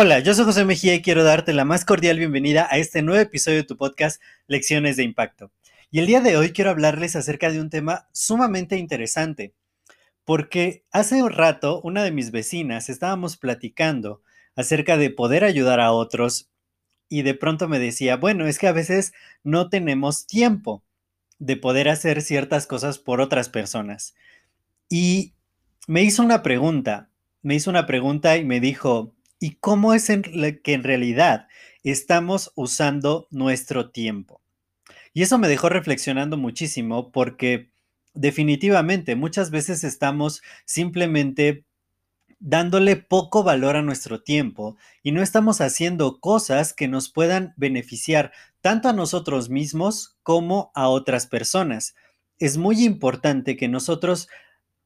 Hola, yo soy José Mejía y quiero darte la más cordial bienvenida a este nuevo episodio de tu podcast Lecciones de Impacto. Y el día de hoy quiero hablarles acerca de un tema sumamente interesante, porque hace un rato una de mis vecinas estábamos platicando acerca de poder ayudar a otros y de pronto me decía, bueno, es que a veces no tenemos tiempo de poder hacer ciertas cosas por otras personas. Y me hizo una pregunta, me hizo una pregunta y me dijo, ¿y cómo es que en realidad estamos usando nuestro tiempo? Y eso me dejó reflexionando muchísimo porque definitivamente muchas veces estamos simplemente dándole poco valor a nuestro tiempo y no estamos haciendo cosas que nos puedan beneficiar tanto a nosotros mismos como a otras personas. Es muy importante que nosotros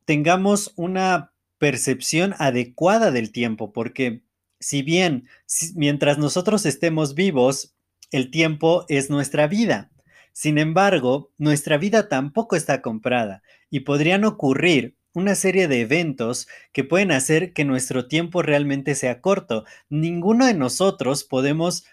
tengamos una percepción adecuada del tiempo, porque si bien mientras nosotros estemos vivos, el tiempo es nuestra vida. Sin embargo, nuestra vida tampoco está comprada y podrían ocurrir una serie de eventos que pueden hacer que nuestro tiempo realmente sea corto. Ninguno de nosotros podemos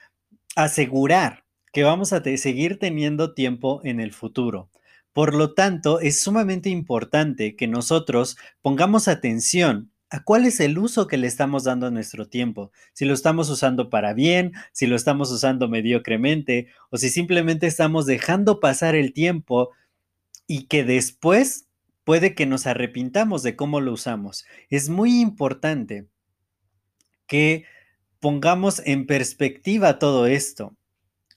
asegurar que vamos a seguir teniendo tiempo en el futuro. Por lo tanto, es sumamente importante que nosotros pongamos atención a cuál es el uso que le estamos dando a nuestro tiempo. Si lo estamos usando para bien, si lo estamos usando mediocremente o si simplemente estamos dejando pasar el tiempo y que después puede que nos arrepintamos de cómo lo usamos. Es muy importante que pongamos en perspectiva todo esto.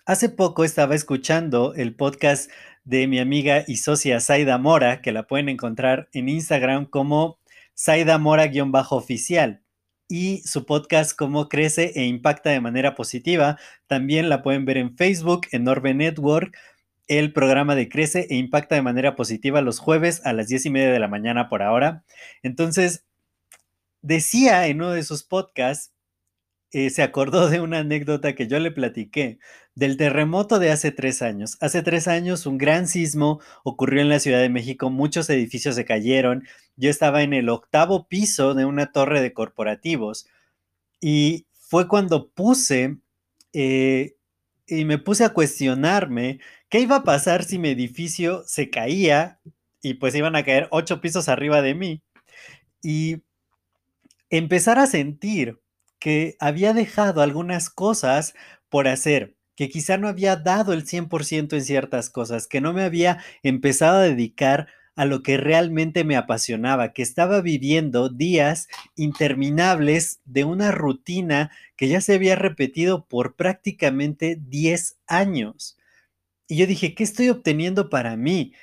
Hace poco estaba escuchando el podcast de mi amiga y socia Saida Mora, que la pueden encontrar en Instagram como Saida Mora-oficial y su podcast Cómo crece e impacta de manera positiva. También la pueden ver en Facebook, en Orbe Network, el programa de Crece e Impacta de manera positiva los jueves a las 10 y media de la mañana por ahora. Entonces, decía en uno de sus podcasts se acordó de una anécdota que yo le platiqué del terremoto de hace tres años. Hace tres años un gran sismo ocurrió en la Ciudad de México, muchos edificios se cayeron. Yo estaba en el octavo piso de una torre de corporativos y fue cuando puse eh, y me puse a cuestionarme qué iba a pasar si mi edificio se caía y pues iban a caer ocho pisos arriba de mí. Y empezar a sentir que había dejado algunas cosas por hacer, que quizá no había dado el 100% en ciertas cosas, que no me había empezado a dedicar a lo que realmente me apasionaba, que estaba viviendo días interminables de una rutina que ya se había repetido por prácticamente 10 años. Y yo dije, ¿qué estoy obteniendo para mí?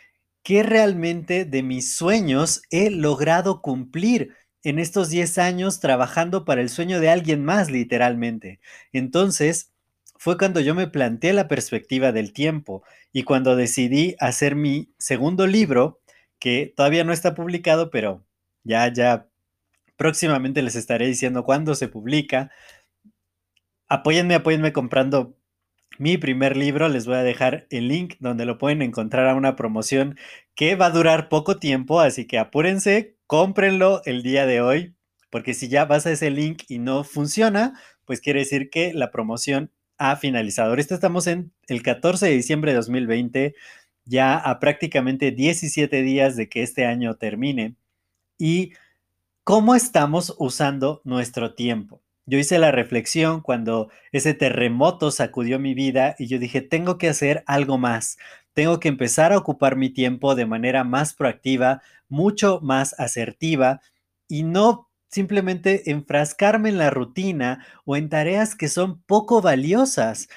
¿Qué realmente de mis sueños he logrado cumplir? En estos 10 años trabajando para el sueño de alguien más, literalmente. Entonces, fue cuando yo me planteé la perspectiva del tiempo y cuando decidí hacer mi segundo libro, que todavía no está publicado, pero ya, ya próximamente les estaré diciendo cuándo se publica. Apóyenme, apóyenme comprando mi primer libro. Les voy a dejar el link donde lo pueden encontrar a una promoción que va a durar poco tiempo, así que apúrense, cómprenlo el día de hoy, porque si ya vas a ese link y no funciona, pues quiere decir que la promoción ha finalizado. Ahorita estamos en el 14 de diciembre de 2020, ya a prácticamente 17 días de que este año termine. ¿Y cómo estamos usando nuestro tiempo? Yo hice la reflexión cuando ese terremoto sacudió mi vida y yo dije, tengo que hacer algo más. Tengo que empezar a ocupar mi tiempo de manera más proactiva, mucho más asertiva y no simplemente enfrascarme en la rutina o en tareas que son poco valiosas.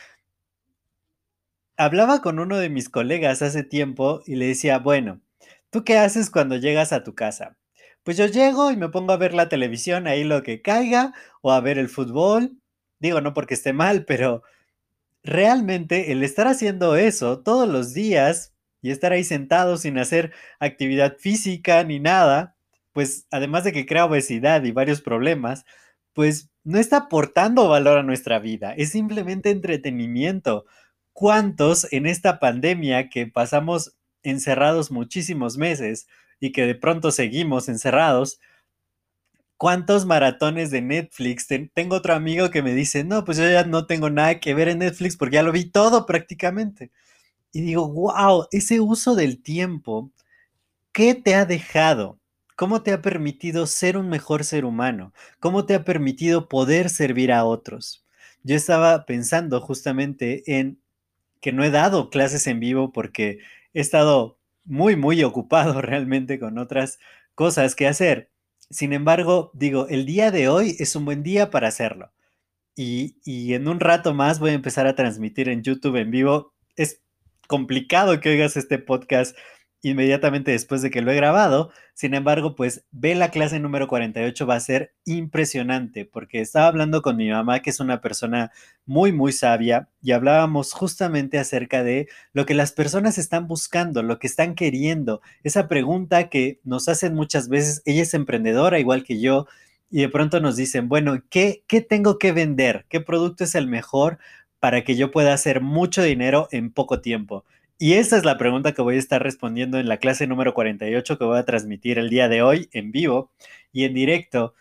Hablaba con uno de mis colegas hace tiempo y le decía, bueno, ¿tú qué haces cuando llegas a tu casa? Pues yo llego y me pongo a ver la televisión, ahí lo que caiga, o a ver el fútbol. Digo, no porque esté mal, pero realmente el estar haciendo eso todos los días y estar ahí sentado sin hacer actividad física ni nada, pues además de que crea obesidad y varios problemas, pues no está aportando valor a nuestra vida, es simplemente entretenimiento. ¿Cuántos en esta pandemia que pasamos encerrados muchísimos meses y que de pronto seguimos encerrados, ¿Cuántos maratones de Netflix? tengo otro amigo que me dice, no, pues yo ya no tengo nada que ver en Netflix porque ya lo vi todo prácticamente. Y digo, wow, ese uso del tiempo, ¿qué te ha dejado? ¿Cómo te ha permitido ser un mejor ser humano? ¿Cómo te ha permitido poder servir a otros? Yo estaba pensando justamente en que no he dado clases en vivo porque he estado muy, muy ocupado realmente con otras cosas que hacer. Sin embargo, digo, el día de hoy es un buen día para hacerlo. Y, y, en un rato más voy a empezar a transmitir en YouTube en vivo. Es complicado que oigas este podcast inmediatamente después de que lo he grabado. Sin embargo, pues ve la clase número 48, va a ser impresionante porque estaba hablando con mi mamá, que es una persona muy, muy sabia, y hablábamos justamente acerca de lo que las personas están buscando, lo que están queriendo, esa pregunta que nos hacen muchas veces, ella es emprendedora igual que yo, y de pronto nos dicen, bueno, ¿qué, qué tengo que vender? ¿Qué producto es el mejor para que yo pueda hacer mucho dinero en poco tiempo? Y esa es la pregunta que voy a estar respondiendo en la clase número 48 que voy a transmitir el día de hoy en vivo y en directo.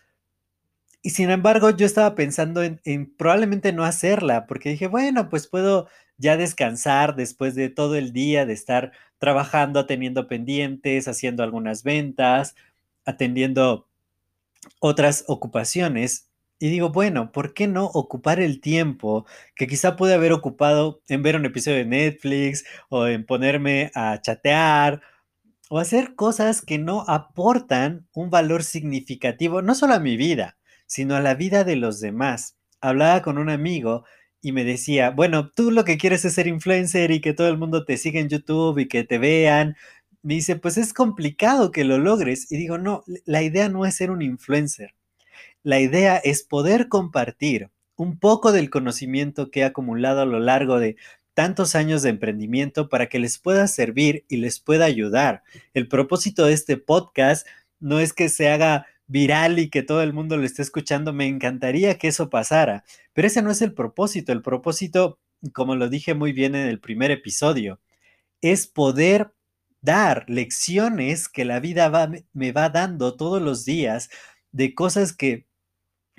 Y sin embargo, yo estaba pensando en, probablemente no hacerla, porque dije, bueno, pues puedo ya descansar después de todo el día de estar trabajando, teniendo pendientes, haciendo algunas ventas, atendiendo otras ocupaciones. Y digo, bueno, ¿por qué no ocupar el tiempo que quizá pude haber ocupado en ver un episodio de Netflix o en ponerme a chatear o hacer cosas que no aportan un valor significativo, no solo a mi vida, sino a la vida de los demás? Hablaba con un amigo y me decía, bueno, tú lo que quieres es ser influencer y que todo el mundo te siga en YouTube y que te vean. Me dice, pues es complicado que lo logres. Y digo, no, la idea no es ser un influencer. La idea es poder compartir un poco del conocimiento que he acumulado a lo largo de tantos años de emprendimiento para que les pueda servir y les pueda ayudar. El propósito de este podcast no es que se haga viral y que todo el mundo lo esté escuchando. Me encantaría que eso pasara, pero ese no es el propósito. El propósito, como lo dije muy bien en el primer episodio, es poder dar lecciones que la vida me va dando todos los días de cosas que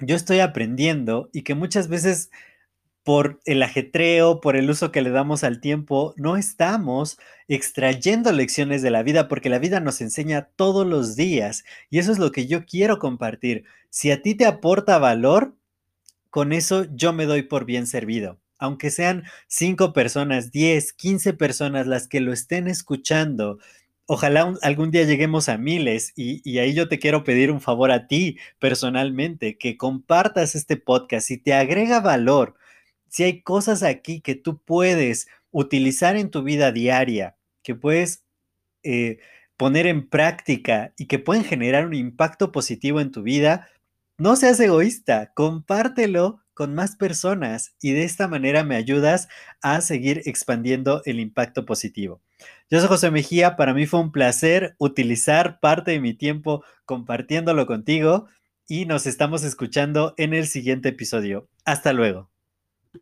yo estoy aprendiendo y que muchas veces por el ajetreo, por el uso que le damos al tiempo, no estamos extrayendo lecciones de la vida porque la vida nos enseña todos los días y eso es lo que yo quiero compartir. Si a ti te aporta valor, con eso yo me doy por bien servido. Aunque sean cinco personas, 10, 15 personas las que lo estén escuchando Ojalá algún día lleguemos a miles y, ahí yo te quiero pedir un favor a ti personalmente, que compartas este podcast, si te agrega valor, si hay cosas aquí que tú puedes utilizar en tu vida diaria, que puedes eh, poner en práctica y que pueden generar un impacto positivo en tu vida, no seas egoísta, compártelo con más personas y de esta manera me ayudas a seguir expandiendo el impacto positivo. Yo soy José Mejía, para mí fue un placer utilizar parte de mi tiempo compartiéndolo contigo y nos estamos escuchando en el siguiente episodio. Hasta luego.